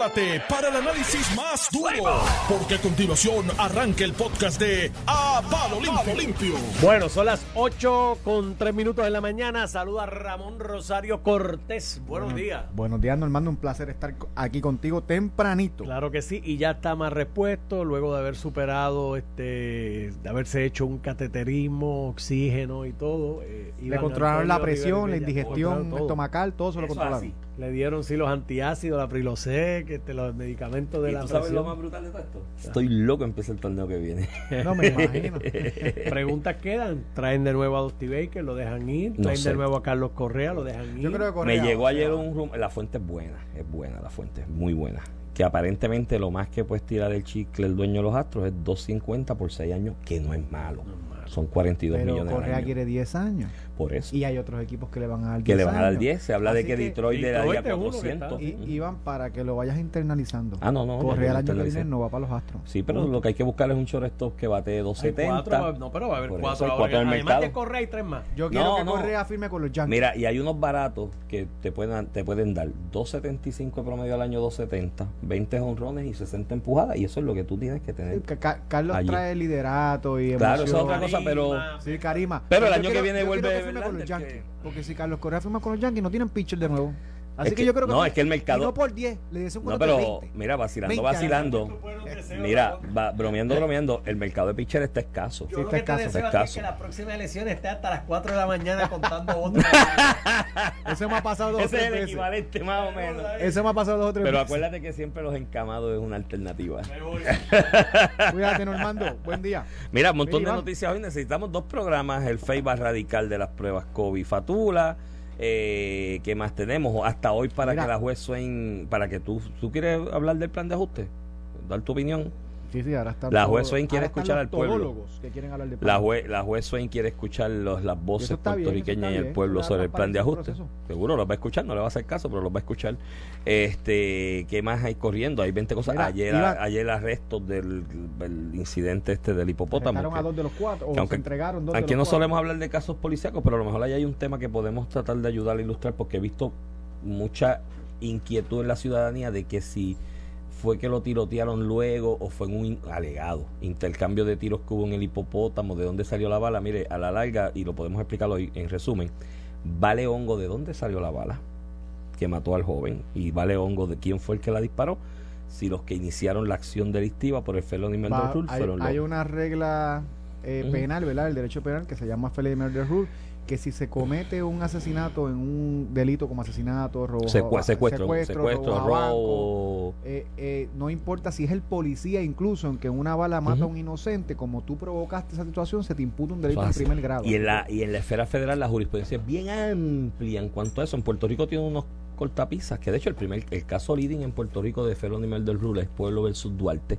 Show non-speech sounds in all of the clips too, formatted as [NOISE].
prepárate para el análisis más duro, porque a continuación arranca el podcast de A Palo Limpio. Limpio. Bueno, son las 8 con 3 minutos de la mañana. Saluda Ramón Rosario Cortés. Buenos días. Buenos días, Normando. Un placer estar aquí contigo tempranito. Claro que sí, y ya está más repuesto luego de haber superado, este, de haberse hecho un cateterismo, oxígeno y todo. Eh, Le controlaron la presión, la indigestión estomacal, todo se lo controlaron. Le dieron sí los antiácidos, la prilosec, este, los medicamentos de ¿Y la tú sabes lo más brutal de todo esto? Estoy loco empieza el torneo que viene. No me imagino. [LAUGHS] Preguntas quedan. Traen de nuevo a Dusty Baker, lo dejan ir. Traen de nuevo a Carlos Correa, lo dejan ir. Yo creo que Correa, Me llegó ayer un rumor. La fuente es buena, es buena, la fuente es muy buena. Que aparentemente lo más que puedes tirar el chicle el dueño de los astros es 2.50 por 6 años, que no es malo. Son 42 Pero millones Correa quiere 10 años. Por eso. Y hay otros equipos que le van a dar 10 Que le van a dar 10. Se habla de que, Detroit, le daría 400. Y, iban para que lo vayas internalizando. Ah, no, no. Correa el año que viene no va para los Astros. Sí, pero lo que hay que buscar es un shortstop que bate 270. no, pero va a haber 4 ahora. Además de Correa y 3 más. Yo quiero que Correa firme con los Yankees. Mira, y hay unos baratos que te pueden, te pueden dar 275 promedio al año 270, 20 honrones y 60 empujadas. Y eso es lo que tú tienes que tener. Carlos trae liderato y emoción. Claro, eso es otra cosa, pero... Sí, Karima. Pero el año que viene vuelve... Porque si Carlos Correa firma con los Yankees, no tienen pitcher de nuevo. Así que, yo creo que. No, es que el mercado. no por 10, le dicen No, pero mira, vacilando, vacilando. Mira, va, bromeando, bromeando. El mercado de pitcher está escaso. Yo sí, está escaso. Está escaso. que la próxima elección esté hasta las 4 de la mañana contando [LAUGHS] votos. Ese me ha pasado dos Ese es el equivalente, más o menos. Ese me ha pasado dos o tres Pero acuérdate que siempre los encamados es una alternativa. [LAUGHS] Cuídate, Normando. Buen día. Mira, un montón de noticias hoy. Necesitamos dos programas: el FEIBA radical de las pruebas COVID Fatula eh, ¿Qué más tenemos? Hasta hoy para que la juez Swain, para que tú, tú quieres hablar del plan de ajuste, dar tu opinión. Sí, sí, ahora está la juez Swain quiere escuchar al pueblo. Que quieren hablar de la, juez, la juez Swain quiere escuchar los, las voces puertorriqueñas y el pueblo sobre el plan de ajuste. Seguro los va a escuchar, no le va a hacer caso, pero los va a escuchar. Este, ¿Qué más hay corriendo? Hay 20 cosas. ayer, ayer el arresto del, incidente este del hipopótamo. a dos de los cuatro, o se entregaron dos Aquí no solemos hablar de casos policíacos, pero a lo mejor ahí hay un tema que podemos tratar de ayudar a ilustrar, porque he visto mucha inquietud en la ciudadanía de que si fue que lo tirotearon luego o fue en un alegado intercambio de tiros que hubo en el hipopótamo, de dónde salió la bala. Mire, a la larga, y lo podemos explicar hoy en resumen, vale hongo de dónde salió la bala que mató al joven y vale hongo de quién fue el que la disparó. Si los que iniciaron la acción delictiva por el felony murder rule fueron Hay una regla eh, penal, ¿verdad? El derecho penal que se llama felony murder rule que si se comete un asesinato en un delito como asesinato, robo, secuestro, secuestro, robo, eh, eh, no importa si es el policía, incluso aunque una bala mata a un inocente, como tú provocaste esa situación, se te imputa un delito en primer grado. Y en la y en la esfera federal la jurisprudencia es bien amplia en cuanto a eso. En Puerto Rico tiene unos cortapisas, que de hecho el primer el caso leading en Puerto Rico de Felony del Rule es Pueblo versus Duarte,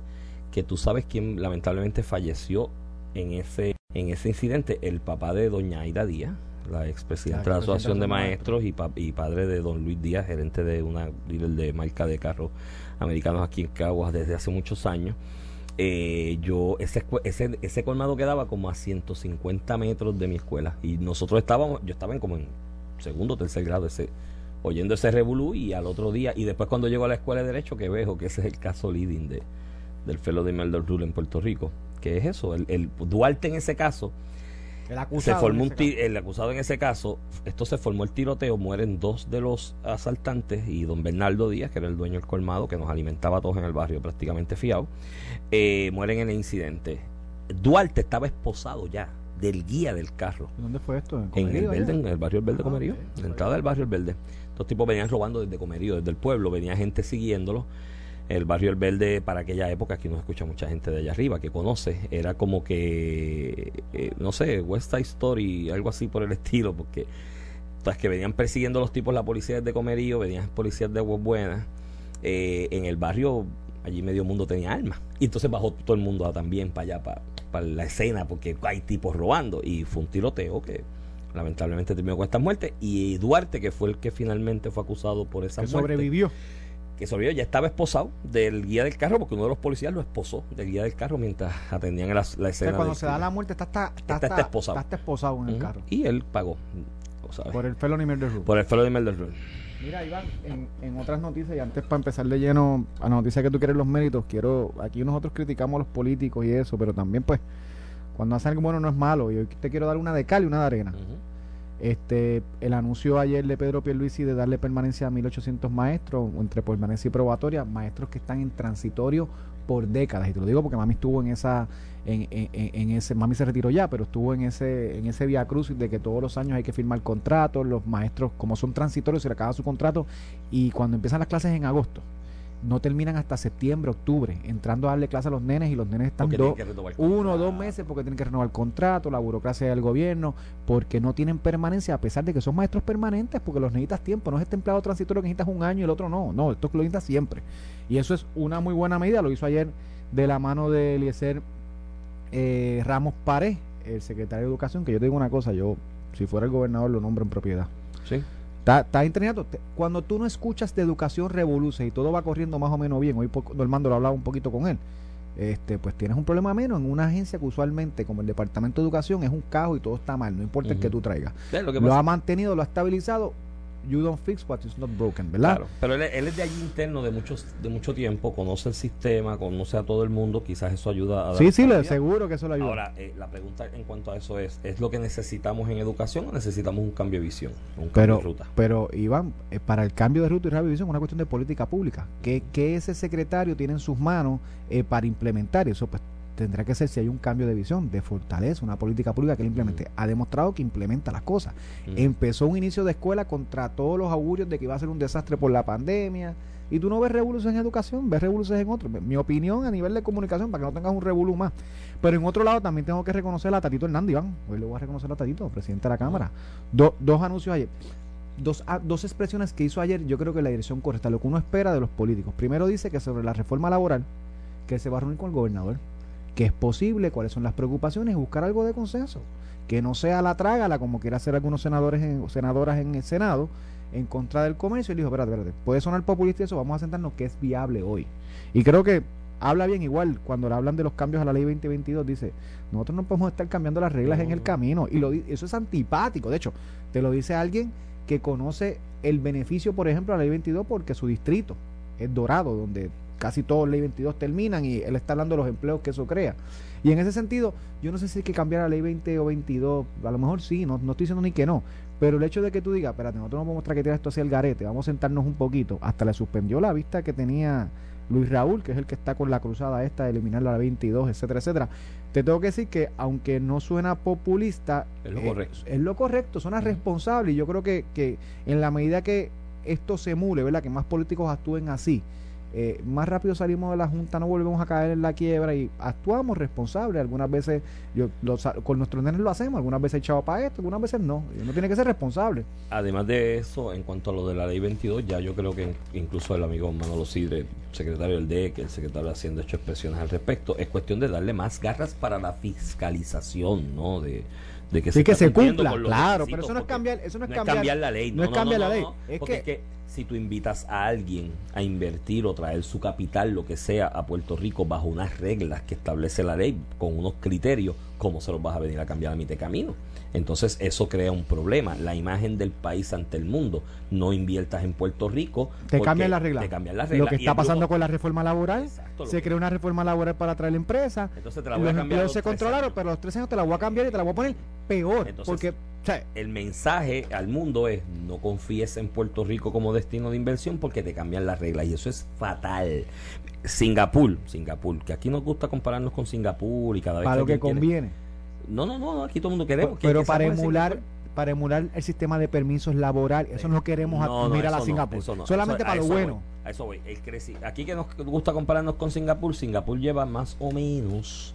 que tú sabes quién lamentablemente falleció en ese en ese incidente el papá de doña Aida Díaz, la expresidenta de la Asociación de Maestros y, y, padre de don Luis Díaz, gerente de una líder de marca de carros americanos aquí en Caguas desde hace muchos años. Eh, yo ese, ese, ese colmado quedaba como a 150 metros de mi escuela y nosotros estábamos, yo estaba en como en segundo o tercer grado ese, oyendo ese revolú y al otro día y después cuando llego a la escuela de derecho que veo que ese es el caso leading de, del fellow de Melder Rule en Puerto Rico que es eso, el, Duarte en ese caso, el acusado, se formó un el acusado en ese caso, esto se formó el tiroteo, mueren dos de los asaltantes y don Bernardo Díaz, que era el dueño del colmado, que nos alimentaba a todos en el barrio prácticamente fiado, eh, mueren en el incidente. Duarte estaba esposado ya del guía del carro. ¿Dónde fue esto? ¿En, el Verde, en el barrio El Verde ah, Comerío, en la entrada del barrio El Verde. Estos tipos venían robando desde Comerío, desde el pueblo, venía gente siguiéndolo el barrio El Verde para aquella época, aquí nos escucha mucha gente de allá arriba que conoce, era como que, eh, no sé, West Side Story, algo así por el estilo, porque tras que venían persiguiendo los tipos la policía de Comerío, venían policías de Aguas Buenas, eh, en el barrio allí medio mundo tenía armas. Y entonces bajó todo el mundo también para allá, para, para la escena, porque hay tipos robando. Y fue un tiroteo que lamentablemente terminó con estas muertes. Y Duarte, que fue el que finalmente fue acusado por esa muerte. sobrevivió que sobrevivió, ya estaba esposado del guía del carro, porque uno de los policías lo esposó del guía del carro mientras atendían la, la escena. cuando se da la muerte, está, está, está, está, esposado. esposado en el carro. Y él pagó. ¿sabes? Por el felony murder rule. Por el felony murder rule. Mira, Iván, en, en otras noticias, y antes para empezar de lleno a la noticia que tú quieres los méritos, quiero, aquí nosotros criticamos a los políticos y eso, pero también pues, cuando hacen algo bueno no es malo, y hoy te quiero dar una de cal y una de arena. Este, el anuncio ayer de Pedro Pierluisi de darle permanencia a 1800 maestros, entre permanencia y probatoria, maestros que están en transitorio por décadas, y te lo digo porque mami estuvo en esa, en- en- en ese, mami se retiró ya, pero estuvo en ese, en ese vía crucis de que todos los años hay que firmar contratos, los maestros, como son transitorios, se le acaba su contrato, y cuando empiezan las clases en agosto, no terminan hasta septiembre, octubre, entrando a darle clase a los nenes y los nenes están renovar uno o dos meses porque tienen que renovar el contrato, la burocracia del gobierno, porque no tienen permanencia, a pesar de que son maestros permanentes, porque los necesitas tiempo, no es este empleado transitorio que necesitas un año y el otro no, no, esto lo necesitas siempre. Y eso es una muy buena medida, lo hizo ayer de la mano de Eliezer eh, Ramos Pared, el secretario de Educación, que yo te digo una cosa, yo, si fuera el gobernador, lo nombro en propiedad. Sí. Está, está entrenado. Te- Cuando tú no escuchas de educación revoluce y todo va corriendo más o menos bien, hoy Normando lo hablaba un poquito con él, este, pues tienes un problema menos en una agencia que usualmente, como el Departamento de Educación, es un caos y todo está mal, no importa el que tú traigas. ¿Ves lo que Lo ha mantenido, lo ha estabilizado. You don't fix what is not broken, ¿verdad? Claro, pero él, él es de allí interno de muchos de mucho tiempo, conoce el sistema, conoce a todo el mundo, quizás eso ayuda a dar Sí, sí, le seguro que eso le ayuda. Ahora, eh, la pregunta en cuanto a eso es, ¿es lo que necesitamos en educación o necesitamos un cambio de visión, un cambio pero, de ruta? pero Iván, eh, para el cambio de ruta y revisión es una cuestión de política pública. ¿Qué, qué ese secretario tiene en sus manos eh, para implementar? Eso pues tendrá que ser si hay un cambio de visión, de fortaleza, una política pública que él implemente. Ha demostrado que implementa las cosas. Mm. Empezó un inicio de escuela contra todos los augurios de que iba a ser un desastre por la pandemia. Y tú no ves revolución en educación, ves revolución en otro. Mi opinión a nivel de comunicación, para que no tengas un revolú más. Pero en otro lado también tengo que reconocer a Tatito Hernández, Iván. Hoy le voy a reconocer a Tatito, presidente de la Cámara. Do- dos anuncios ayer. Dos, ah, dos expresiones que hizo ayer, yo creo que la dirección correcta, lo que uno espera de los políticos. Primero dice que sobre la reforma laboral, que se va a reunir con el gobernador, que es posible, cuáles son las preocupaciones, buscar algo de consenso. Que no sea la trágala, como quiere hacer algunos senadores en- senadoras en el Senado, en contra del comercio. Y le dijo, espérate, espérate, puede sonar populista y eso, vamos a sentarnos que es viable hoy. Y creo que habla bien igual cuando le hablan de los cambios a la ley 2022, dice, nosotros no podemos estar cambiando las reglas en el No. camino. Y lo, eso es antipático. De hecho, te lo dice alguien que conoce el beneficio, por ejemplo, a la ley 22 porque su distrito es Dorado, donde casi todos ley 22 terminan y él está hablando de los empleos que eso crea. Y en ese sentido, yo no sé si hay que cambiar la ley 20 o 22, a lo mejor sí, no, no estoy diciendo ni que no, pero el hecho de que tú digas, espérate, nosotros no podemos traquetear esto hacia el garete, vamos a sentarnos un poquito, hasta le suspendió la vista que tenía Luis Raúl, que es el que está con la cruzada esta de eliminar la 22, etcétera, etcétera. Te tengo que decir que aunque no suena populista, Es lo eh, correcto. es lo correcto, suena responsable y yo creo que, que en la medida que esto se emule, ¿verdad? Que más políticos actúen así, eh, más rápido salimos de la Junta, no volvemos a caer en la quiebra y actuamos responsables. Algunas veces yo, lo con nuestros nenes lo hacemos, algunas veces echado para esto, algunas veces no. Uno tiene que ser responsable. Además de eso, en cuanto a lo de la ley 22, ya yo creo que incluso el amigo Manolo Sidre, secretario del DEC, el secretario de Hacienda, ha hecho expresiones al respecto. Es cuestión de darle más garras para la fiscalización, ¿no? De, de que Sí, que está se cumpla, claro, pero eso no es cambiar, eso no es no cambiar, la ley. no es cambiar la ley, que- es que si tú invitas a alguien a invertir o traer su capital, lo que sea, a Puerto Rico bajo unas reglas que establece la ley, con unos criterios, ¿cómo se los vas a venir a cambiar a mitad de camino? Entonces eso crea un problema. La imagen del país ante el mundo. No inviertas en Puerto Rico. te cambian las reglas. Te cambian las Lo reglas. que Y está grupo- pasando con la reforma laboral, Exacto, lo se que- creó una reforma laboral para traer la empresa, Entonces te la voy los a cambiar. empleos los se controlaron, años. pero los tres años te la voy a cambiar y te la voy a poner peor. Entonces- porque, El mensaje al mundo es no confíes en Puerto Rico como destino de inversión porque te cambian las reglas y eso es fatal. Singapur, Singapur, que aquí nos gusta compararnos con Singapur y cada vez para lo que alguien quiere- conviene. No, no, no, aquí todo el mundo queremos. que- pero que para emular para emular el sistema de permisos laborales, eso no queremos No, no, mirar a no, Singapur. eso. Solamente Eso- para lo bueno. voy, a eso voy. El Aquí que nos gusta compararnos con Singapur, Singapur lleva más o menos.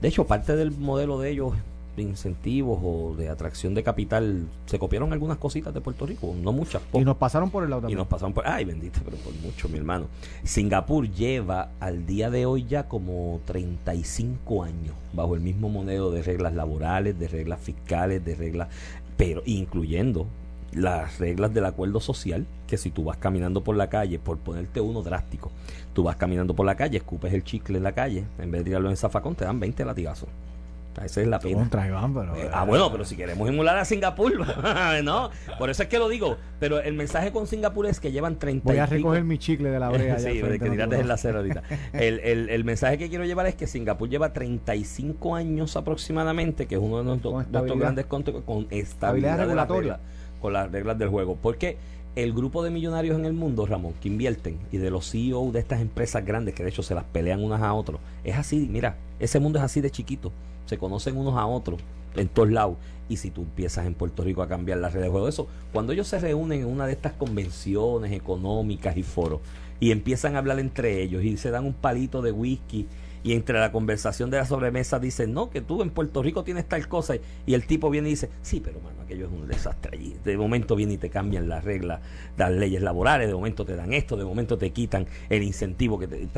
De hecho, parte del modelo de ellos incentivos o de atracción de capital se copiaron algunas cositas de Puerto Rico, no muchas. Y nos pasaron por el lado Y también. nos pasaron por. Ay, bendito, pero por mucho, mi hermano. Singapur lleva al día de hoy ya como 35 años bajo el mismo modelo de reglas laborales, de reglas fiscales, de reglas. Pero incluyendo las reglas del acuerdo social, que si tú vas caminando por la calle, por ponerte uno drástico, tú vas caminando por la calle, escupes el chicle en la calle, en vez de tirarlo en el zafacón, te dan 20 latigazos. Esa es la pena. Contra Iván, pero. Eh, ah, bueno, pero si queremos emular a Singapur, [LAUGHS] ¿no? Por eso es que lo digo. Pero el mensaje con Singapur es que llevan 30 Voy a recoger mi chicle de la brea. [LAUGHS] sí, que tiraste en la ahorita. [LAUGHS] El, el, el mensaje que quiero llevar es que Singapur lleva 35 años aproximadamente, que es uno de nuestros, grandes conte- con estabilidad regulatoria. reglas, con las reglas del juego. Porque el grupo de millonarios en el mundo, Ramón, que invierten y de los CEO de estas empresas grandes, que de hecho se las pelean unas a otros, es así, mira, ese mundo es así de chiquito. Se conocen unos a otros en todos lados. Y si tú empiezas en Puerto Rico a cambiar las redes de juego, eso, cuando ellos se reúnen en una de estas convenciones económicas y foros y empiezan a hablar entre ellos y se dan un palito de whisky y entre la conversación de la sobremesa dicen, no, que tú en Puerto Rico tienes tal cosa y el tipo viene y dice, sí, pero mano, aquello es un desastre allí. De momento viene y te cambian las reglas, las leyes laborales, de momento te dan esto, de momento te quitan el incentivo que te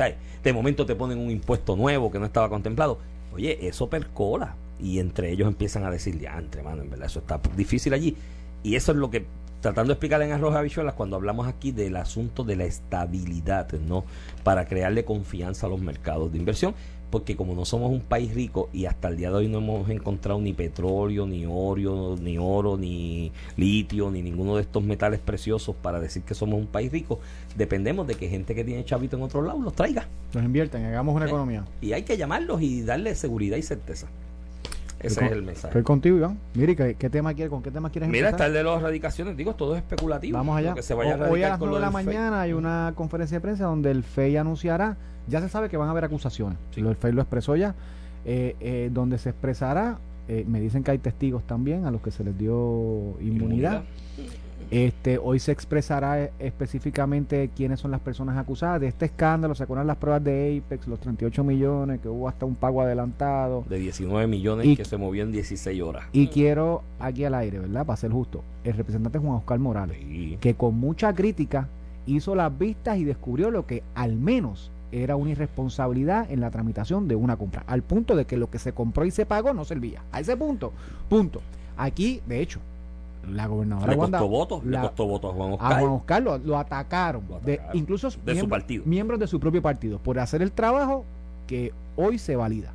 de momento te ponen un impuesto nuevo que no estaba contemplado. Oye, eso percola. Y entre ellos empiezan a decir, ya, entre mano, en verdad, eso está difícil allí. Y eso es lo que, tratando de explicar en Arroz Habichuelas, cuando hablamos aquí del asunto de la estabilidad, ¿no? Para crearle confianza a los mercados de inversión. Porque como no somos un país rico y hasta el día de hoy no hemos encontrado ni petróleo, ni oro, ni oro, ni litio, ni ninguno de estos metales preciosos para decir que somos un país rico, dependemos de que gente que tiene chavito en otro lado los traiga. Los inviertan, hagamos una Eh, economía. Y hay que llamarlos y darle seguridad y certeza. Ese es el mensaje. Estoy contigo, Iván. Mire, ¿qué, qué tema quiere, ¿con qué tema quieres Mira, está el de las erradicaciones. Digo, todo es especulativo. Vamos allá. Que se vaya a O- Hoy a las con 9 de la FEI. mañana hay una conferencia de prensa donde el FEI anunciará, ya se sabe que van a haber acusaciones, Sí. El FEI lo expresó ya, eh, eh, donde se expresará, eh, me dicen que hay testigos también a los que se les dio inmunidad. Este, hoy se expresará eh, específicamente quiénes son las personas acusadas de este escándalo, se acuerdan las pruebas de Apex, los 38 millones, que hubo hasta un pago adelantado. De 19 millones Y- que se movió en 16 horas. Y quiero aquí al aire, ¿verdad? Para ser justo, el representante Juan Oscar Morales, Sí. que con mucha crítica hizo las vistas y descubrió lo que al menos era una irresponsabilidad en la tramitación de una compra, al punto de que lo que se compró y se pagó no servía. A ese punto, punto. Aquí, de hecho, la gobernadora Le Wanda- costó votos, le la- costó votos a Juan a Oscar. Juan Oscar lo, lo atacaron, Lo de- incluso De su miembros- partido. miembros de su propio partido, por hacer el trabajo que hoy se valida.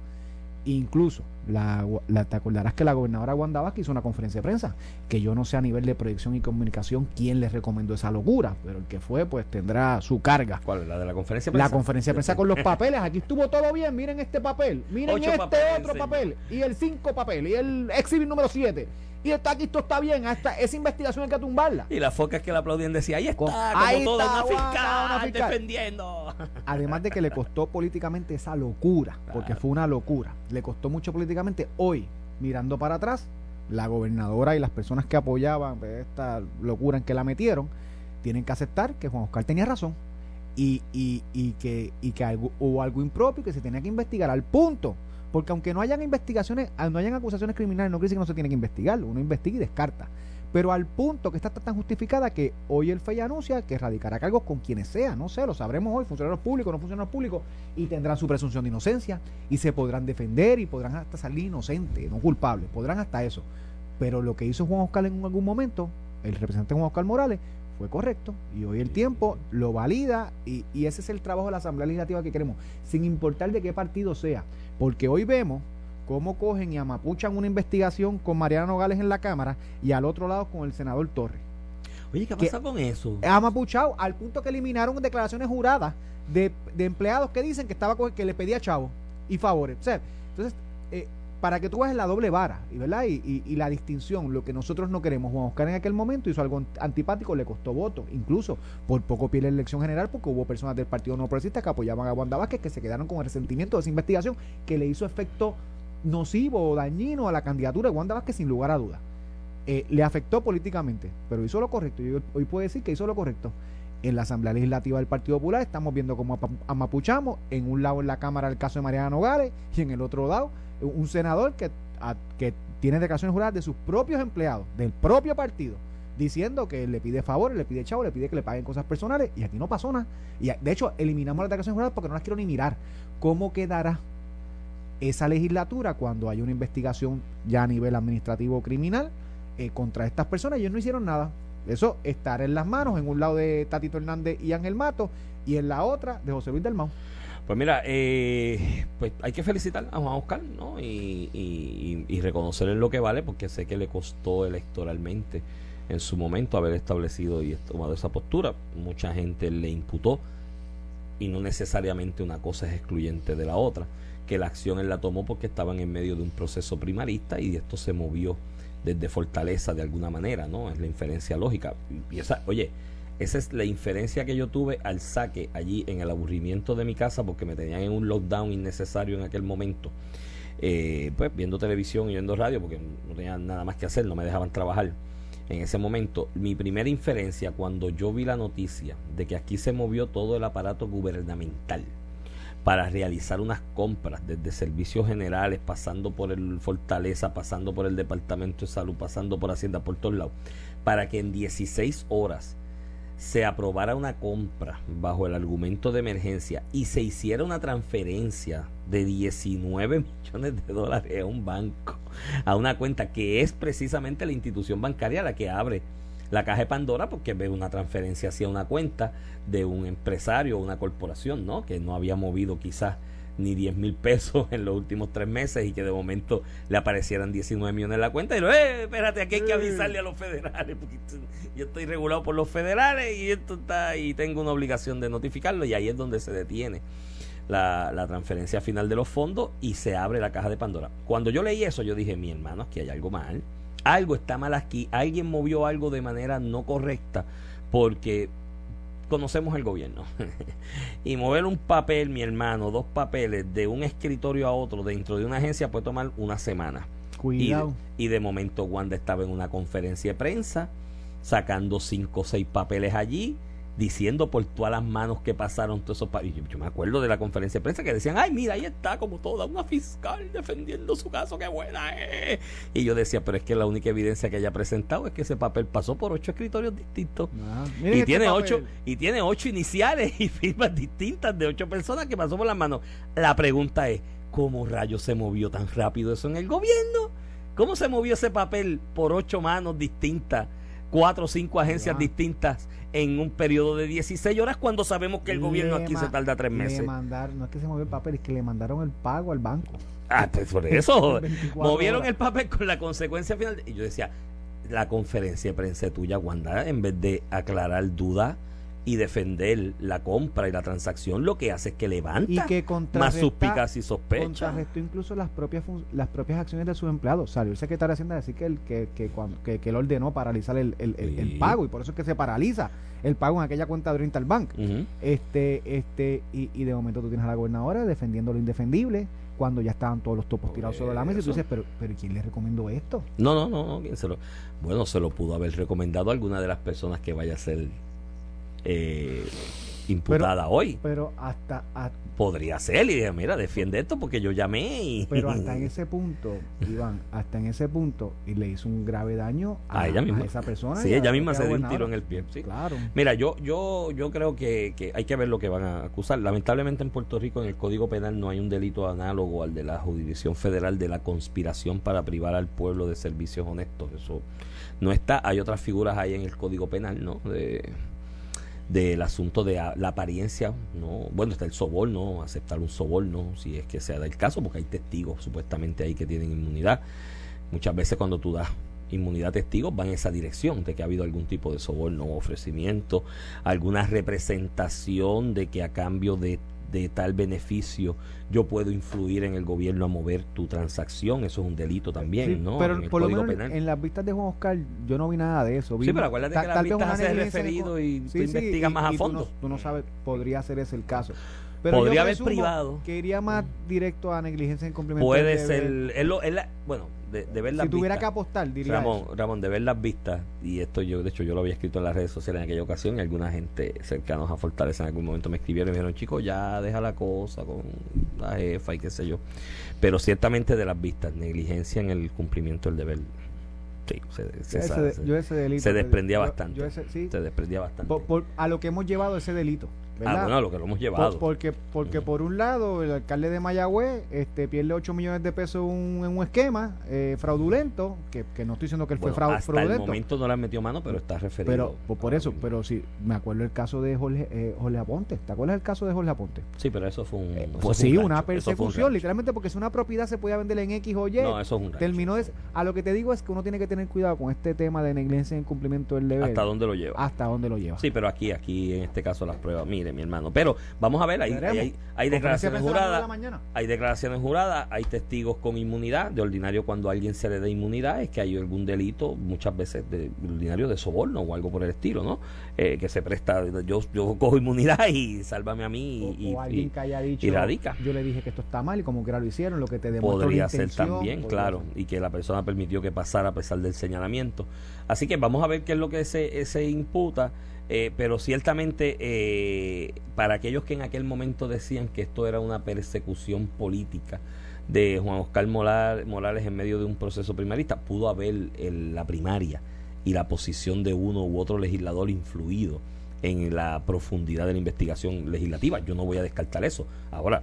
Incluso, la, la- te acordarás que la gobernadora Wanda Vázquez hizo una conferencia de prensa, que yo no sé a nivel de proyección y comunicación quién le recomendó esa locura, pero el que fue, pues tendrá su carga. ¿Cuál? ¿La de la conferencia de La prensa? conferencia de prensa con los papeles, aquí estuvo todo bien, miren este papel, miren Ocho este papeles, otro señor. papel, y el cinco papel, y el exhibit número 7, y está aquí, esto está bien, hasta esa investigación hay que tumbarla. Y las focas que la aplaudían decía, ahí está, Con- como ahí toda está, una Wanda, fiscal, una fiscal. defendiendo. Además de que le costó políticamente esa locura, porque fue una locura. Le costó mucho políticamente. Hoy, mirando para atrás, la gobernadora y las personas que apoyaban esta locura en que la metieron, tienen que aceptar que Juan Oscar tenía razón y, y, y que, y que algo, hubo algo impropio que se tenía que investigar al punto. Porque aunque no hayan investigaciones, no hayan acusaciones criminales, no quiere que no se tiene que investigar. Uno investiga y descarta. Pero al punto que está tan justificada que hoy el FEI anuncia que radicará cargos con quienes sea, no sé, lo sabremos hoy, funcionarios públicos, no funcionarios públicos, y tendrán su presunción de inocencia y se podrán defender y podrán hasta salir inocentes, no culpables, podrán hasta eso. Pero lo que hizo Juan Oscar en algún momento, el representante Juan Oscar Morales, fue correcto y hoy el tiempo lo valida y, y ese es el trabajo de la Asamblea Legislativa que queremos, sin importar de qué partido sea, porque hoy vemos cómo cogen y amapuchan una investigación con Mariana Nogales en la Cámara y al otro lado con el senador Torres. Oye, ¿qué pasa con eso? Amapuchado al punto que eliminaron declaraciones juradas de, de empleados que dicen que estaba que le pedía chavo y favores. O sea, entonces, eh, para que tú veas la doble vara y, ¿verdad? Y, y- y la distinción, lo que nosotros no queremos, Juan Oscar en aquel momento hizo algo antipático, le costó votos, incluso por poco pierde la elección general porque hubo personas del Partido No Progresista que apoyaban a Wanda Vázquez que se quedaron con el resentimiento de esa investigación que le hizo efecto nocivo o dañino a la candidatura de Wanda Vázquez sin lugar a dudas. Eh, le afectó políticamente, pero hizo lo correcto. Y hoy, puede decir que hizo lo correcto. En la Asamblea Legislativa del Partido Popular estamos viendo cómo amapuchamos, en un lado en la Cámara el caso de Mariana Nogales y en el otro lado un senador que, que tiene declaraciones juradas de sus propios empleados, del propio partido, diciendo que le pide favores, le pide chavo, le pide que le paguen cosas personales y aquí no pasó nada. Y de hecho eliminamos las declaraciones juradas porque no las quiero ni mirar. ¿Cómo quedará esa legislatura cuando hay una investigación ya a nivel administrativo criminal eh, contra estas personas? Ellos no hicieron nada. Eso estará en las manos, en un lado de Tatito Hernández y Ángel Mato, y en la otra de José Luis Dalmau. Pues mira, eh, pues hay que felicitar a Juan Oscar, ¿no? Y, y, y reconocerle lo que vale, porque sé que le costó electoralmente en su momento haber establecido y tomado esa postura. Mucha gente le imputó, y no necesariamente una cosa es excluyente de la otra, que la acción él la tomó porque estaban en medio de un proceso primarista y esto se movió desde Fortaleza de alguna manera, ¿no? Es la inferencia lógica. Y esa, oye, esa es la inferencia que yo tuve al saque allí en el aburrimiento de mi casa porque me tenían en un lockdown innecesario en aquel momento. Eh, pues viendo televisión y viendo radio porque no tenía nada más que hacer, no me dejaban trabajar en ese momento. Mi primera inferencia cuando yo vi la noticia de que aquí se movió todo el aparato gubernamental para realizar unas compras desde servicios generales, pasando por el Fortaleza, pasando por el Departamento de Salud, pasando por Hacienda, por todos lados, para que en 16 horas se aprobara una compra bajo el argumento de emergencia y se hiciera una transferencia de 19 [LAUGHS] millones de dólares a un banco, a una cuenta que es precisamente la institución bancaria la que abre la caja de Pandora porque ve una transferencia hacia una cuenta de un empresario o una corporación, ¿no? Que no había movido quizás ni 10 mil pesos [LAUGHS] en los últimos tres meses y que de momento le aparecieran 19 millones en la cuenta y lo, eh, espérate, aquí hay que avisarle a los federales porque yo estoy regulado por los federales y esto está y tengo una obligación de notificarlo y ahí es donde se detiene la, la transferencia final de los fondos y se abre la caja de Pandora. Cuando yo leí eso yo dije, mi hermano, aquí hay algo mal, algo está mal aquí, alguien movió algo de manera no correcta porque conocemos el gobierno. [LAUGHS] y mover un papel, mi hermano, dos papeles de un escritorio a otro dentro de una agencia puede tomar una semana. Cuidado. Y, de momento Wanda estaba en una conferencia de prensa sacando cinco o seis papeles allí diciendo por todas las manos que pasaron todos esos yo, yo, me acuerdo de la conferencia de prensa que decían, ay, mira, ahí está como toda una fiscal defendiendo su caso, qué buena es. Y yo decía, pero es que la única evidencia que haya presentado es que ese papel pasó por ocho escritorios distintos. Ah, y este tiene ocho, y tiene ocho iniciales y firmas distintas de ocho personas que pasó por las manos. La pregunta es, ¿cómo rayos se movió tan rápido eso en el gobierno? ¿Cómo se movió ese papel por ocho manos distintas? Cuatro o cinco agencias distintas en un periodo de 16 horas cuando sabemos que el gobierno aquí se tarda tres meses. No es que se movió el papel, es que le mandaron el pago al banco. Ah, pues por eso. [LAUGHS] movieron el papel con la consecuencia final. Y yo decía, la conferencia de prensa tuya, Wanda, en vez de aclarar dudas y defender la compra y la transacción lo que hace es que levanta y que más suspicaz y sospecha. Contrarrestó incluso las propias las propias acciones de sus empleados. Salió el secretario de Hacienda a decir que él, que, que, que, que él ordenó paralizar el, el, el, pago y por eso es que se paraliza el pago en aquella cuenta de Oriental Bank. este este y, y, de momento tú tienes a la gobernadora defendiendo lo indefendible cuando ya estaban todos los topos tirados sobre la mesa y tú dices, pero, pero ¿quién le recomendó esto? No, no, no, no ¿quién se lo, bueno, se lo pudo haber recomendado a alguna de las personas que vaya a ser eh, imputada hoy. Pero hasta, Podría ser, y dije, mira, defiende esto porque yo llamé y... [LAUGHS] Pero hasta en ese punto, Iván, hasta en ese punto, y le hizo un grave daño a, ella misma. esa persona. Sí, ella misma se dio un tiro en el pie. Sí. Claro. Mira, yo, yo, yo creo que, que hay que ver lo que van a acusar. Lamentablemente en Puerto Rico, en el Código Penal, no hay un delito análogo al de la Jurisdicción Federal de la conspiración para privar al pueblo de servicios honestos. Eso no está. Hay otras figuras ahí en el Código Penal, ¿no? De del asunto de la apariencia, no bueno, está el soborno, aceptar un soborno, si es que sea del caso, porque hay testigos supuestamente ahí que tienen inmunidad. Muchas veces cuando tú das inmunidad a testigos van en esa dirección de que ha habido algún tipo de soborno ofrecimiento, alguna representación de que a cambio de de tal beneficio yo puedo influir en el gobierno a mover tu transacción, eso es un delito también, ¿no? Pero en por lo menos en las vistas de Juan Oscar yo no vi nada de eso. sí, pero acuérdate que las vistas hace referido y tú investigas más a fondo. Tú no, sabes, podría ser ese el caso. [LAUGHS] Pero podría haber privado. Que iría más directo a negligencia en cumplimiento. Puede ser, él, él, bueno, de, ver las Si tuviera que apostar, diría Ramón, Ramón, de ver las vistas, y esto yo, de hecho, yo lo había escrito en las redes sociales en aquella ocasión, y alguna gente cercanos a Fortaleza en algún momento me escribieron y me dijeron, chicos, ya deja la cosa con la jefa y qué sé yo. Pero ciertamente de las vistas, negligencia en el cumplimiento del deber. Sí, se, yo ese delito, se desprendía bastante. se desprendía bastante. a lo que hemos llevado ese delito. ¿Verdad? Ah, bueno, lo que lo hemos Por- llevado. porque porque por un lado el alcalde de Mayagüez este pierde 8 millones de pesos en un, en un esquema eh, fraudulento que, que no estoy diciendo que él Bueno, fue frau- hasta el fraudulento momento no le han metido mano, pero está referido. pero por, eso pero sí me acuerdo el caso de Jorge, eh, Jorge Aponte ¿te acuerdas el caso de Jorge Aponte? Sí, pero eso fue un. Eh, pues sí un una rancho, un persecución literalmente porque si una propiedad se podía vender en X o Y No, eso es un terminó de, a lo que te digo es que uno tiene que tener cuidado con este tema de negligencia en cumplimiento del deber ¿Hasta dónde lo lleva? hasta dónde lo lleva Sí, pero aquí, aquí en este caso las pruebas, mire mi hermano. Pero vamos a ver, hay, hay, Veremos. hay- hay Conferencia declaraciones de la juradas, hay declaraciones juradas, hay testigos con inmunidad. De ordinario cuando a alguien se le da inmunidad es que hay algún delito, muchas veces de, de ordinario de soborno o algo por el estilo, ¿no? Eh, que se presta, yo, yo cojo inmunidad y sálvame a mí y, o, o alguien y- que haya dicho y radica. yo le dije que esto está mal y como que lo hicieron lo que te demuestra podría una ser también, podría claro, ser. y que la persona permitió que pasara a pesar del señalamiento. Así que vamos a ver qué es lo que se, se imputa, eh, pero ciertamente eh, para aquellos que en aquel momento decían que esto era una persecución política de Juan Oscar Morales en medio de un proceso primarista, pudo haber el- la primaria y la posición de uno u otro legislador influido en la profundidad de la investigación legislativa. Yo no voy a descartar eso. Ahora,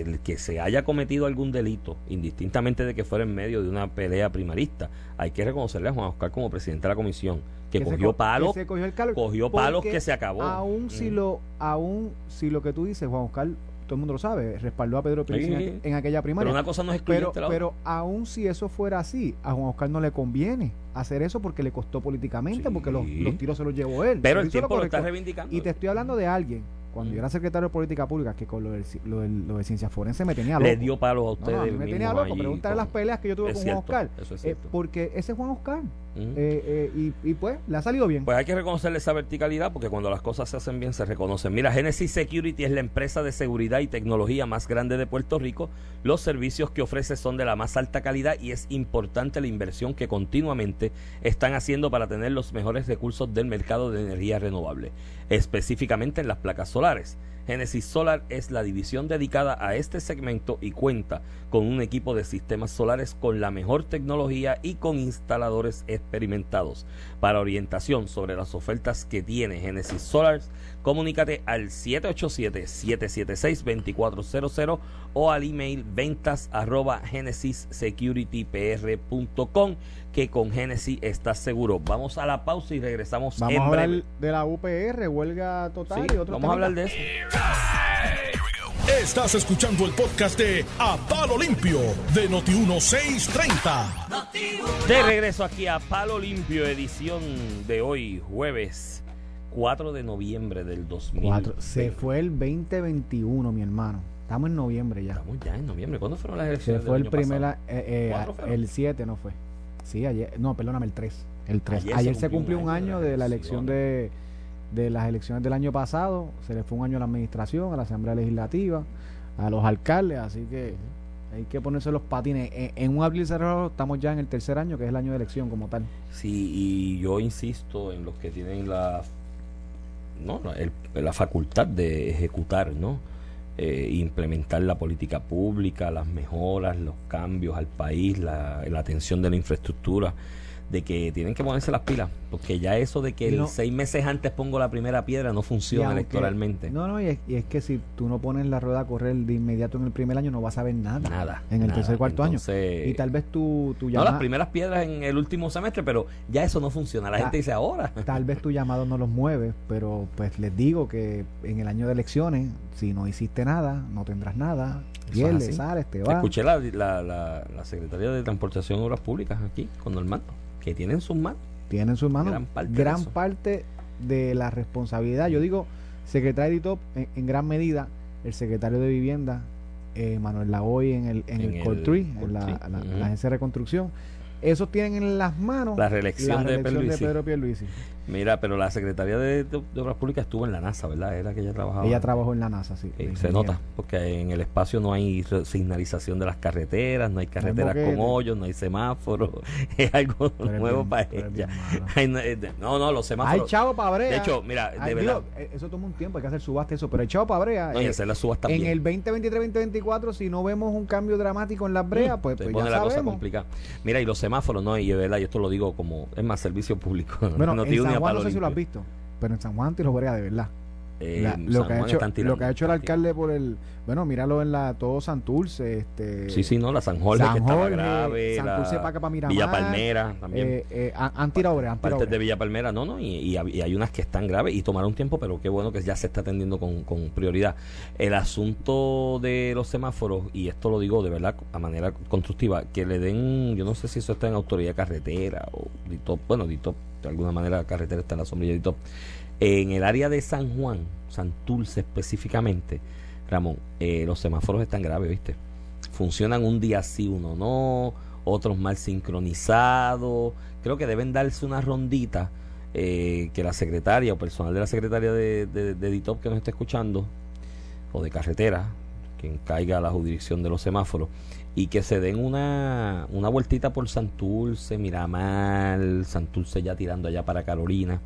el que se haya cometido algún delito, indistintamente de que fuera en medio de una pelea primarista, hay que reconocerle a Juan Oscar como presidente de la comisión, que, cogió co- palos, que cogió el calor, cogió palos que se acabó. aún si Mm. lo aún si lo que tú dices Juan Oscar todo el mundo lo sabe respaldó a Pedro Sí. en, aqu- en aquella Pero primaria una cosa no es pero, otra. pero aún si eso fuera así, a Juan Oscar no le conviene hacer eso porque le costó políticamente, Sí. porque los, los tiros se los llevó él. Pero el lo tiempo lo está reivindicando. Y te estoy hablando de alguien, cuando Mm. yo era secretario de Política Pública, que con lo, ci- lo, del- lo de ciencias forenses me tenía loco. Le dio palos a No, ustedes. no, a mí me tenía loco. allí con- las peleas que yo tuve Es con cierto, Juan Oscar. eso es Eh, porque ese es Juan Oscar. Eh, eh, y, y pues, le ha salido bien. Pues hay que reconocerle esa verticalidad porque cuando las cosas se hacen bien se reconocen. Mira, Genesis Security es la empresa de seguridad y tecnología más grande de Puerto Rico. Los servicios que ofrece son de la más alta calidad y es importante la inversión que continuamente están haciendo para tener los mejores recursos del mercado de energía renovable, específicamente en las placas solares. Genesis Solar es la división dedicada a este segmento y cuenta con un equipo de sistemas solares con la mejor tecnología y con instaladores experimentados. Para orientación sobre las ofertas que tiene Genesis Solar, comunícate al 787-776-2400 o al email ventas arroba que con Genesis estás seguro. Vamos a la pausa y regresamos Vamos en a hablar breve. de la UPR, huelga total Sí, y otros vamos a hablar de eso. Estás escuchando el podcast de A Palo Limpio de Noti1630. De regreso aquí a Palo Limpio, edición de hoy, jueves 4 de noviembre del 2000. Cuatro. Se fue el 2021, mi hermano. Estamos en noviembre ya. Estamos ya en noviembre. ¿Cuándo fueron las Se elecciones? fue del el año primer, eh, eh, el 7 no fue. Sí, ayer, no, perdóname, el 3. El 3. Ayer Ayer, se se cumplió un año de la elección. elección de, de las elecciones del año pasado. Se le fue un año a la administración, a la Asamblea Legislativa, a los alcaldes, así que hay que ponerse los patines. En, en un abril cerrado estamos ya en el tercer año, que es el año de elección como tal. Sí, y yo insisto en los que tienen la, no, la, el- la facultad de ejecutar, ¿no? Eh, implementar la política pública, las mejoras, los cambios al país, la, la atención de la infraestructura, de que tienen que ponerse las pilas, porque ya eso de que no- seis meses antes pongo la primera piedra no funciona aunque- electoralmente. No, no, y es, y es que si tú no pones la rueda a correr de inmediato en el primer año, no vas a ver nada. Nada. En el nada. tercer cuarto Entonces, año. Y tal vez tu, tu No llamada. las primeras piedras en el último semestre, pero ya eso no funciona. La Ta- gente dice ahora. Tal vez tu llamado no los mueve, pero pues les digo que en el año de elecciones, si no hiciste nada, no tendrás nada. Pierdes, sales, te vas. Escuché la, la, la, la Secretaría de Transportación y Obras Públicas aquí, con Normando, que tienen en sus manos. Tienen en sus manos Gran parte gran de parte de la responsabilidad. Yo digo, secretario de top, en, en gran medida, el secretario de Vivienda, eh, Manuel Lavoy en el, en En el, el en la, agencia de reconstrucción. Esos tienen en las manos La reelección de Pierluisi. Pedro Pierluisi. Mira, pero la Secretaría de, de- de Obras Públicas estuvo en la NASA, ¿verdad? Era que ella trabajaba. Ella trabajó en la NASA, sí. Eh, se nota, porque en el espacio no hay señalización de las carreteras, no hay carreteras con hoyos, no hay semáforos. [LAUGHS] Es algo eres nuevo bien- para ella. [LAUGHS] no, eh, no, no, los Hay semáforos. chavo para brea. de hecho, mira, de verdad. digo, eh, eso toma un tiempo, hay que hacer subasta eso, pero hay chavo para brea. no, eh, hacer las subas en el 2023-2024, si no vemos un cambio dramático en las breas, pues, pues pone ya la cosa sabemos. complicada. Mira, y los semáforos, ¿no? Y de verdad, y esto lo digo como, es más servicio público. [LAUGHS] Bueno, no tiene San Juan no sé si lo has visto, pero en San Juan te lo de verdad. Eh, La- lo, que ha hecho, tirando, lo que ha hecho el alcalde por el. Bueno, míralo en la. Todo Santurce. Este, Sí, sí, no, la San Jorge San que estaba Jorge, grave, Santurce la para acá, para Miramar, Villa Palmera también. eh, eh, han, han tirado obras, partes de. Villa Palmera, no, no, y, y hab- y hay unas que están graves y tomaron tiempo, pero qué bueno que ya se está atendiendo con, con prioridad. El asunto de los semáforos, y esto lo digo de verdad a manera constructiva, que le den, yo no sé si eso está en autoridad carretera o DITOP, bueno, DITOP, de alguna manera carretera está en la sombrilla de DITOP. En el área de San Juan, Santurce específicamente, Ramón, eh, los semáforos están graves, ¿viste? Funcionan un día sí, uno no, otros mal sincronizados. Creo que deben darse una rondita eh, que la secretaria o personal de la secretaria de, de, de DITOP que nos esté escuchando, o de carretera, quien caiga a la jurisdicción de los semáforos, y que se den una, una vueltita por Santurce, Miramar, Santurce ya tirando allá para Carolina,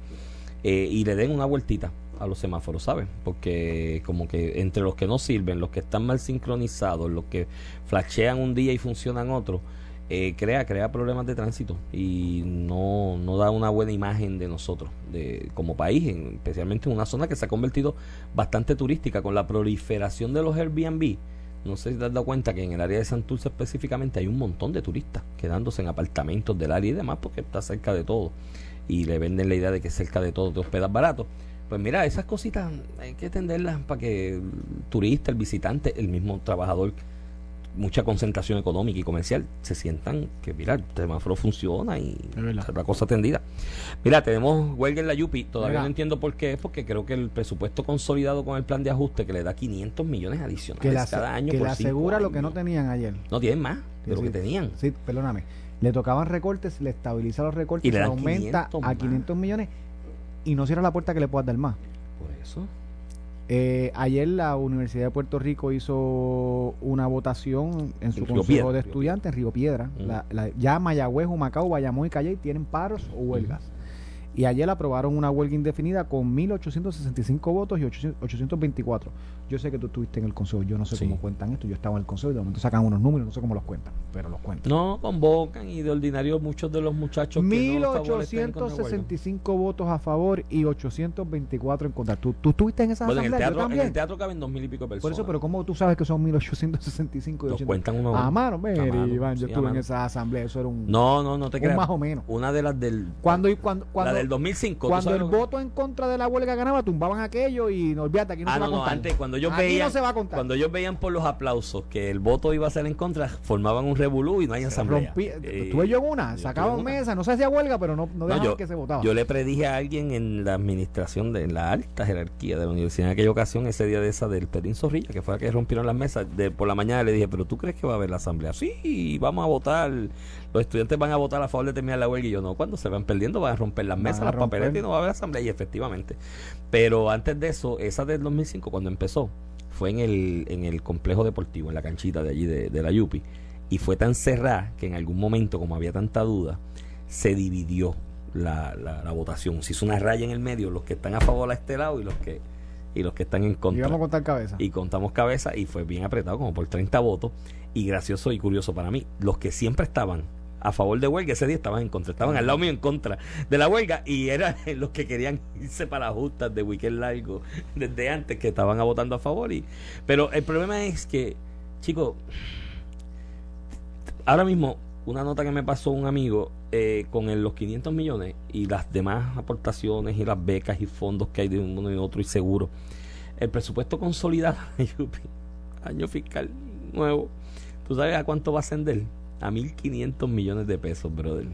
eh, y le den una vueltita a los semáforos, ¿saben? Porque como que entre los que no sirven, los que están mal sincronizados, los que flashean un día y funcionan otro, eh, crea, crea problemas de tránsito y no, no da una buena imagen de nosotros de, como país, en- especialmente en una zona que se ha convertido bastante turística con la proliferación de los Airbnb. No sé si te has dado cuenta que en el área de Santurce específicamente hay un montón de turistas quedándose en apartamentos del área y demás porque está cerca de todo y le venden la idea de que cerca de todo te hospedas barato. Pues mira, esas cositas hay que atenderlas para que el turista, el visitante, el mismo trabajador, mucha concentración económica y comercial, se sientan que, mira, el semáforo funciona y la cosa atendida. Mira, tenemos huelga en la Yupi, todavía no entiendo por qué, es porque creo que el presupuesto consolidado con el plan de ajuste que le da 500 millones adicionales Que cada año que por le asegura lo que no tenían ayer. No tienen más de lo Sí, que tenían. Sí, perdóname. Le tocaban recortes, le estabiliza los recortes, Y le aumenta 500 a más. 500 millones y no cierra la puerta que le puedas dar más. Por eso. Eh, ayer la Universidad de Puerto Rico hizo una votación en su En consejo Piedra, de estudiantes en Río Piedra. Mm. La- la- ya Mayagüez, Humacao, Bayamón y Calle tienen paros o huelgas. Y ayer aprobaron una huelga indefinida con 1.865 votos y 800 824. Yo sé que tú estuviste en el consejo, yo no sé Sí. cómo cuentan esto. Yo estaba en el consejo y de momento sacan unos números, no sé cómo los cuentan, pero los cuentan. No convocan y de ordinario muchos de los muchachos que no. 1865 votos a favor y 824 en contra. ¿Tú, tú estuviste en esa Bueno, en el, asamblea? Yo teatro, en también. el teatro caben dos mil y pico personas. Por eso, pero ¿cómo tú sabes que son 1865 y Los 800? cuentan uno A mano, A mire, mano, Iván, yo sí, estuve en mano. esa asamblea, eso era un, No, no, no te creas. más o menos. Una de las del. Cuando, y cuando, cuando, la del 2005. ¿tú cuando el voto en contra de la huelga ganaba, tumbaban aquello y no olvídate, aquí no Ah, se va no, a no, contar. antes, cuando ellos Aquí veían. no se va a contar. Cuando ellos veían por los aplausos que el voto iba a ser en contra, formaban un revolú y no hay asamblea. Rompí, Eh, estuve yo en una, sacaban en una. mesa, no se hacía huelga, pero no, no No, dejaban yo, que se votaba. yo le predije a alguien en la administración de en la alta jerarquía de la universidad en aquella ocasión, ese día de esa del Perín Zorrilla, que fue la que rompieron las mesas, de, por la mañana le dije, pero tú crees que va a haber la asamblea? Sí, vamos a votar, los estudiantes van a votar a favor de terminar la huelga y yo no, cuando se van perdiendo van a romper las mesas, las romper. papeletas y no va a haber asamblea y efectivamente. Pero antes de eso, esa del 2005 cuando empezó, fue en el, en el complejo deportivo, en la canchita de allí de, de la Yupi, y fue tan cerrada que en algún momento, como había tanta duda, se dividió la, la, la votación. Se hizo una raya en el medio, los que están a favor a este lado y los que y los que están en y contra. vamos a contar cabeza. Y contamos cabeza y fue bien apretado, como por 30 votos. Y gracioso y curioso para mí, los que siempre estaban a favor de huelga ese día estaban en contra, estaban al lado mío en contra de la huelga y eran [LAUGHS] los que querían irse para justas de weekend largo desde antes que estaban votando a favor. y Pero el problema es que, chicos, ahora mismo una nota que me pasó un amigo eh, con los 500 millones y las demás aportaciones y las becas y fondos que hay de uno y otro y seguro. El presupuesto consolidado [LAUGHS] año fiscal nuevo, ¿tú sabes a cuánto va a ascender? A 1.500 millones de pesos, brother.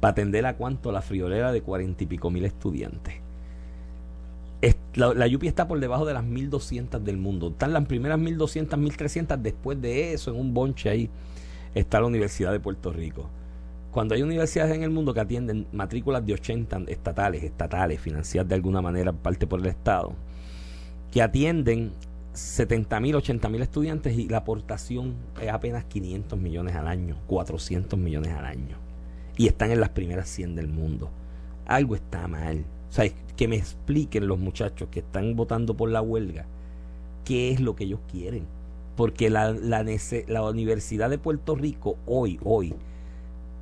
Para atender a cuánto la friolera de cuarenta y pico mil estudiantes. Es- la, la está por debajo de las 1.200 del mundo. Están las primeras 1.200, 1.300. Después de eso, en un bonche ahí, está la Universidad de Puerto Rico. Cuando hay universidades en el mundo que atienden matrículas de 80 estatales, estatales, financiadas de alguna manera, parte por el Estado, que atienden 70 mil, 80 mil estudiantes y la aportación es apenas 500 millones al año, 400 millones al año. Y están en las primeras 100 del mundo. Algo está mal. O sea, que me expliquen los muchachos que están votando por la huelga qué es lo que ellos quieren. Porque la, la, la Universidad de Puerto Rico hoy, hoy,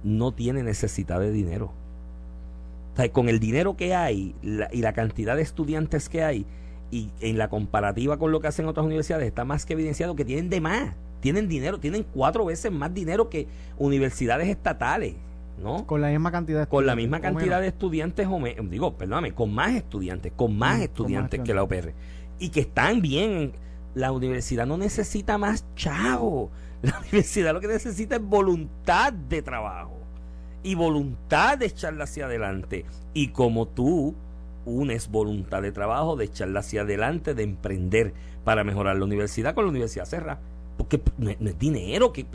no tiene necesidad de dinero. O sea, con el dinero que hay y la cantidad de estudiantes que hay, y en la comparativa con lo que hacen otras universidades está más que evidenciado que tienen de más. Tienen dinero, tienen cuatro veces más dinero que universidades estatales. ¿no? Con la misma cantidad de Con la misma cantidad de estudiantes, o digo, perdóname, con más estudiantes, con más mm, estudiantes que la UPR. Y que están bien. La universidad no necesita más chavo. [LAUGHS] La universidad lo que necesita es voluntad de trabajo y voluntad de echarla hacia adelante. Y como tú unes voluntad de trabajo, de echarla hacia adelante, de emprender para mejorar la universidad con la universidad cerra. Porque no, es dinero, que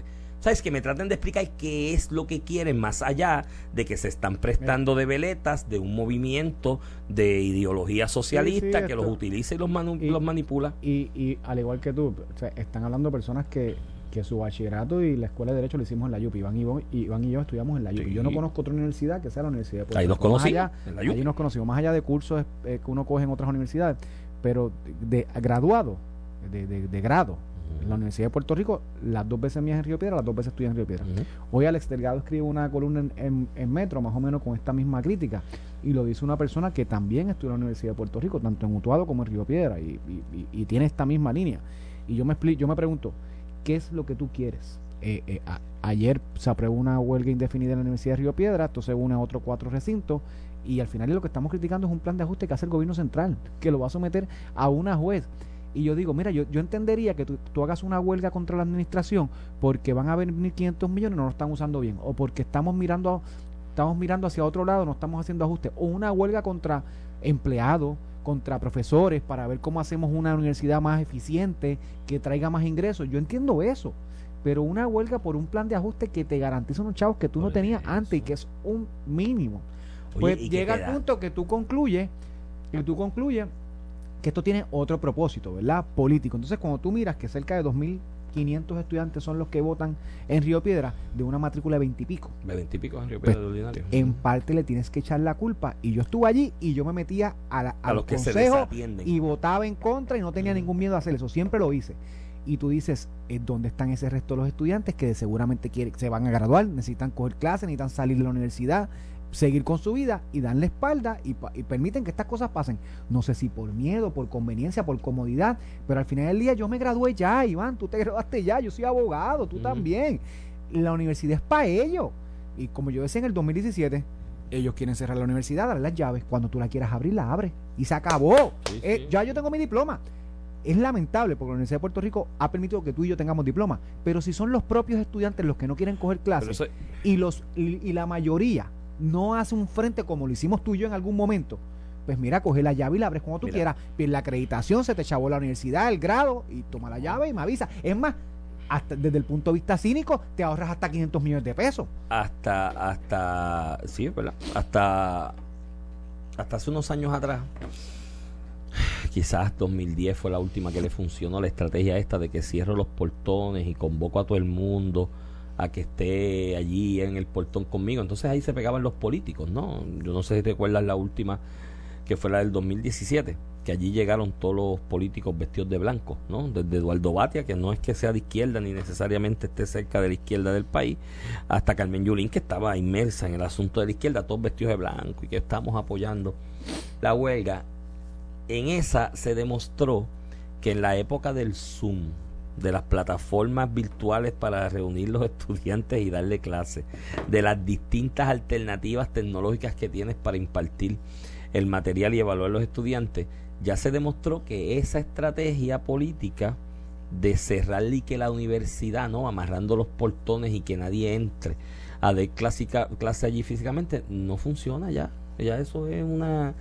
¿Sabes? Que me traten de explicar qué es lo que quieren más allá de que se están prestando de veletas de un movimiento de ideología socialista que los utiliza y los, los manipula. Y, y al igual que tú, están hablando personas que que su bachillerato y la escuela de Derecho lo hicimos en la UPI. Iván y, Iván y yo estudiamos en la UPI. Yo no conozco otra universidad que sea la Universidad de Puerto Ahí nos conocimos. Allí nos conocimos, más allá de cursos eh, que uno coge en otras universidades, pero de, graduado, de, grado, en la Universidad de Puerto Rico, las dos veces mías en Río Piedra, las dos veces estudié en Río Piedra. Hoy Alex Delgado escribe una columna en, Metro, más o menos con esta misma crítica, y lo dice una persona que también estudió en la Universidad de Puerto Rico, tanto en Utuado como en Río Piedra, y, y tiene esta misma línea. Y yo me, explico, yo me pregunto, ¿qué es lo que tú quieres? Eh, eh, ayer se aprobó una huelga indefinida en la Universidad de Río Piedra, esto se une a otros cuatro recintos y al final lo que estamos criticando es un plan de ajuste que hace el gobierno central, que lo va a someter a una juez. Y yo digo, mira, yo, yo entendería que tú, hagas una huelga contra la administración porque van a venir 500 millones y no lo están usando bien, o porque estamos mirando, estamos mirando hacia otro lado, no estamos haciendo ajustes, o una huelga contra empleados, contra profesores para ver cómo hacemos una universidad más eficiente, que traiga más ingresos. Yo entiendo eso, pero una huelga por un plan de ajuste que te garantiza unos chavos que tú no tenías antes y que es un mínimo. pues llega al punto que tú concluyes, que tú concluyes que esto tiene otro propósito, ¿verdad? Político. Entonces, cuando tú miras que cerca de 2000 500 estudiantes son los que votan en Río Piedra de una matrícula de 20 y pico. De 20 y pico en Río Piedra de ordinario. En parte le tienes que echar la culpa. Y yo estuve allí y yo me metía a, a, los consejos y votaba en contra y no tenía ningún miedo a hacer eso. Siempre lo hice. Y tú dices, ¿dónde están ese resto de los estudiantes que seguramente quieren, se van a graduar, necesitan coger clases, necesitan salir de la universidad? Seguir con su vida y dan la espalda y, permiten que estas cosas pasen. No sé si por miedo, por conveniencia, por comodidad, pero al final del día yo me gradué ya, Iván, tú te [LAUGHS] graduaste ya, yo soy abogado, tú también. La universidad es para ellos. Y como yo decía en el 2017, ellos quieren cerrar la universidad, dar las llaves. Cuando tú la quieras abrir, la abres. Y se acabó. Eh, ya yo tengo mi diploma. Es lamentable porque la Universidad de Puerto Rico ha permitido que tú y yo tengamos diploma. Pero si son los propios estudiantes los que no quieren coger clases y, los, y la mayoría no hace un frente como lo hicimos tú y yo en algún momento, pues mira, coge la llave y la abres como tú quieras. Pero la acreditación se te chavó la universidad, el grado, y toma la llave y me avisa. Es más, hasta, desde el punto de vista cínico, te ahorras hasta 500 millones de pesos. Hasta, hasta, sí, ¿verdad? Hasta, hasta hace unos años atrás, quizás 2010 fue la última que le funcionó la estrategia esta de que cierro los portones y convoco a todo el mundo a que esté allí en el portón conmigo. Entonces ahí se pegaban los políticos, ¿no? Yo no sé si recuerdas la última, que fue la del 2017, que allí llegaron todos los políticos vestidos de blanco, ¿no? Desde Eduardo Batia, que no es que sea de izquierda ni necesariamente esté cerca de la izquierda del país, hasta Carmen Yulín, que estaba inmersa en el asunto de la izquierda, todos vestidos de blanco y que estamos apoyando la huelga. En esa se demostró que en la época del Zoom, de las plataformas virtuales para reunir los [LAUGHS] estudiantes y darle clases, de las distintas alternativas tecnológicas que tienes para impartir el material y evaluar los estudiantes, ya se demostró que esa estrategia política de cerrarle y que la universidad, ¿no? Amarrando los portones y que nadie entre a dar clase allí físicamente, no funciona ya. Ya eso es una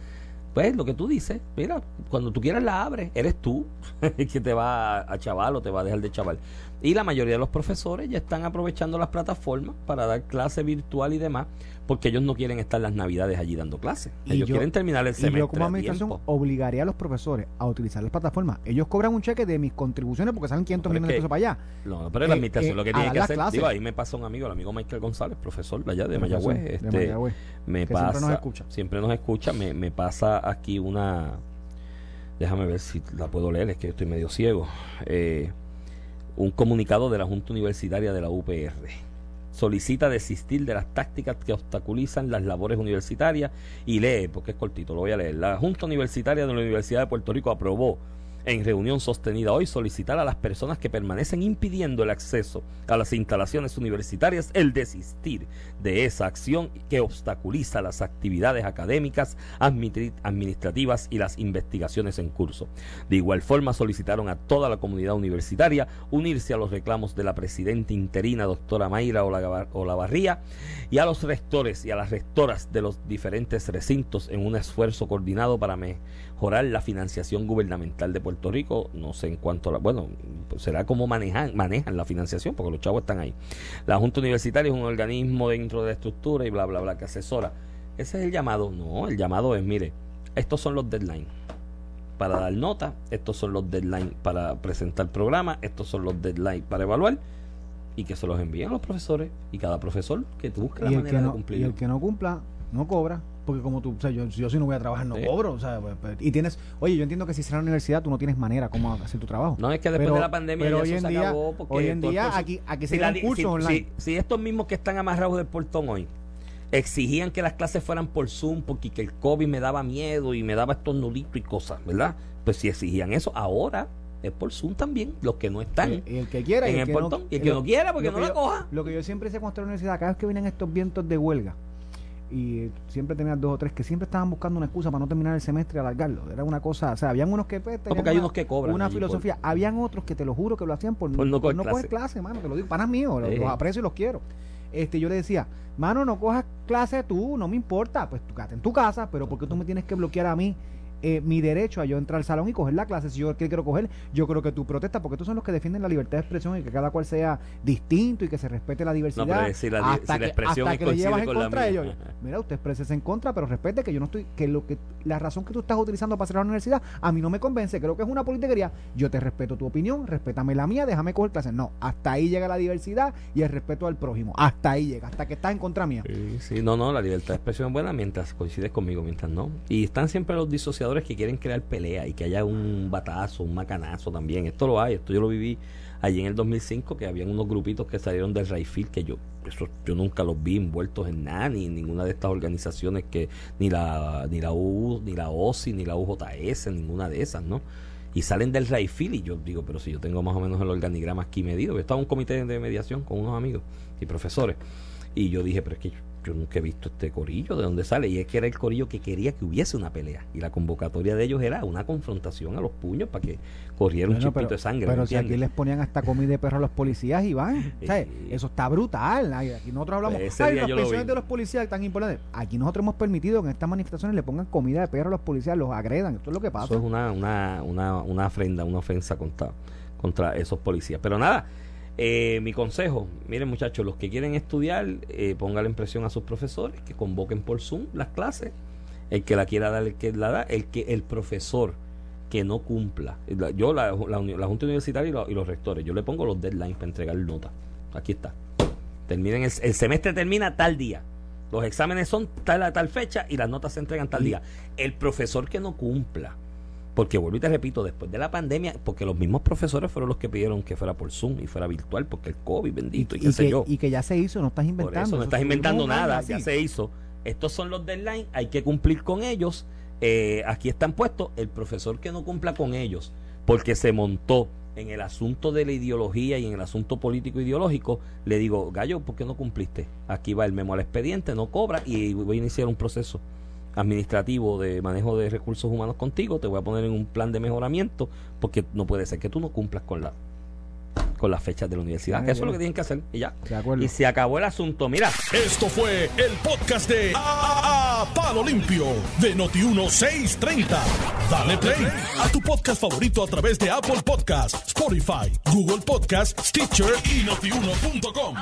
pues lo que tú dices, mira, cuando tú quieras la abres, eres tú [LAUGHS] que te va a chaval o te va a dejar de chaval. Y la mayoría de los profesores ya están aprovechando las plataformas para dar clase virtual y demás, porque ellos no quieren estar las navidades allí dando clases. Ellos quieren terminar el semestre. Y yo como administración obligaría a los profesores a utilizar las plataformas. Ellos cobran un cheque de mis contribuciones porque saben 500 millones de pesos para allá. No, pero la eh, administración lo que eh, tiene que hacer, digo, ahí me pasa un amigo, el amigo Michael González, profesor allá de Mayagüez, este, me pasa, siempre nos escucha, siempre nos escucha me, me pasa aquí una, déjame ver si la puedo leer, es que estoy medio ciego. Eh, un comunicado de la Junta Universitaria de la UPR. solicita desistir de las tácticas que obstaculizan las labores universitarias y lee, porque es cortito, lo voy a leer. La Junta Universitaria de la Universidad de Puerto Rico aprobó en reunión sostenida hoy solicitar a las personas que permanecen impidiendo el acceso a las instalaciones universitarias el desistir de esa acción que obstaculiza las actividades académicas, administrativas y las investigaciones en curso. De igual forma solicitaron a toda la comunidad universitaria unirse a los reclamos de la presidenta interina doctora Mayra Olavarría y a los rectores y a las rectoras de los diferentes recintos en un esfuerzo coordinado para mejorar la financiación gubernamental de Puerto Rico, no sé en cuanto a la, bueno, pues será como manejan, manejan la financiación, porque los chavos están ahí. La Junta Universitaria es un organismo dentro de la estructura y bla, bla, bla, que asesora. Ese es el llamado. No, el llamado es, mire, estos son los deadlines para dar nota, estos son los deadlines para presentar programa, estos son los deadlines para evaluar y que se los envíen a los profesores y cada profesor que busque la manera de cumplir. Y el que no cumpla, no cobra. Porque como tú, o sea, yo, yo si no voy a trabajar no cobro, o sea, pues, pues, y tienes, oye, yo entiendo que si será la universidad tú no tienes manera cómo hacer tu trabajo. No, es que después de la pandemia pero hoy en día, hoy en día aquí, aquí se dan cursos online. Si, estos mismos que están amarrados del portón hoy exigían que las clases fueran por Zoom porque que el COVID me daba miedo y me daba estos nulitos y cosas, ¿verdad? Pues si exigían eso, ahora es por Zoom también, los que no están y el que quiera en y el, portón, y el que no quiera porque no la coja. Lo que yo siempre sé con la universidad, cada vez que vienen estos vientos de huelga, y siempre tenías dos o tres que siempre estaban buscando una excusa para no terminar el semestre y alargarlo. Era una cosa, o sea, habían unos que pues, porque hay unos que cobran una filosofía, habían otros que te lo juro que lo hacían por, no, coger, clase. mano, te lo digo, panas míos, los, aprecio y los quiero. Este, yo le decía, mano, no cojas clase tú, no me importa, pues tú quédate en tu casa, pero ¿por qué tú me tienes que bloquear a mí eh, mi derecho a yo entrar al salón y coger la clase si yo quiero coger. Yo creo que tú protestas, porque estos son los que defienden la libertad de expresión y que cada cual sea distinto y que se respete la diversidad. No, si la, hasta que, expresión hasta que le llevas en contra de ellos. Mira, usted expresa en contra, pero respete que yo no estoy, que lo que la razón que tú estás utilizando para hacer la universidad a mí no me convence, creo que es una politiquería. Yo te respeto tu opinión, respétame la mía, déjame coger clases. No, hasta ahí llega la diversidad y el respeto al prójimo. Hasta ahí llega, hasta que estás en contra mía. Sí, sí, no, no, la libertad de expresión es buena mientras coincides conmigo, mientras no. Y están siempre los que quieren crear pelea y que haya un batazo, un macanazo también. Esto lo hay, esto yo lo viví allí en el 2005 que habían unos grupitos que salieron del Rayfield que yo eso yo nunca los vi envueltos en nada ni en ninguna de estas organizaciones que ni la ni la U ni la OSI ni la UJS ninguna de esas no y salen del Rayfield y yo digo pero si yo tengo más o menos el organigrama aquí medido yo estaba en un comité de mediación con unos amigos y profesores y yo dije pero es que yo nunca he visto este corillo, ¿de dónde sale? Y es que era el corillo que quería que hubiese una pelea. Y la convocatoria de ellos era una confrontación a los puños para que corriera un chipito de sangre. Pero si aquí les ponían hasta comida de perro a los policías y van. [LAUGHS] eso está brutal. Aquí nosotros hablamos, pues ay, las pensiones de los policías tan importantes. Aquí nosotros hemos permitido que en estas manifestaciones le pongan comida de perro a los policías, los agredan. Esto es lo que pasa. Eso es una, una, una, una ofrenda, una ofensa contra, contra esos policías. Pero nada, eh, mi consejo, miren muchachos, los que quieren estudiar, eh, la impresión a sus profesores, que convoquen por Zoom las clases. El que la quiera dar, el que la da, el que el profesor que no cumpla. Yo, la, la, Junta Universitaria y, los rectores, yo le pongo los deadlines para entregar notas. Aquí está. Terminen el, el, semestre termina tal día. Los exámenes son tal a tal fecha y las notas se entregan tal día. El profesor que no cumpla porque vuelvo y te repito, después de la pandemia, porque los mismos profesores fueron los que pidieron que fuera por Zoom y fuera virtual, porque el COVID, bendito, y, qué sé yo. Y que ya se hizo, no estás inventando. Por eso, no estás inventando nada, ya se hizo. Estos son los deadlines, hay que cumplir con ellos. Eh, aquí están puestos el profesor que no cumpla con ellos, porque se montó en el asunto de la ideología y en el asunto político ideológico, le digo, Gallo, ¿por qué no cumpliste? Aquí va el memo al expediente, no cobra y voy a iniciar un proceso administrativo de manejo de recursos humanos contigo, te voy a poner en un plan de mejoramiento, porque no puede ser que tú no cumplas con la con las fechas de la universidad. Eso es lo que tienen que hacer y ya. Y se acabó el asunto. Mira. Esto fue el podcast de a, Palo Limpio de Noti1630. Dale play a tu podcast favorito a través de Apple Podcasts, Spotify, Google Podcasts, Stitcher y notiuno.com.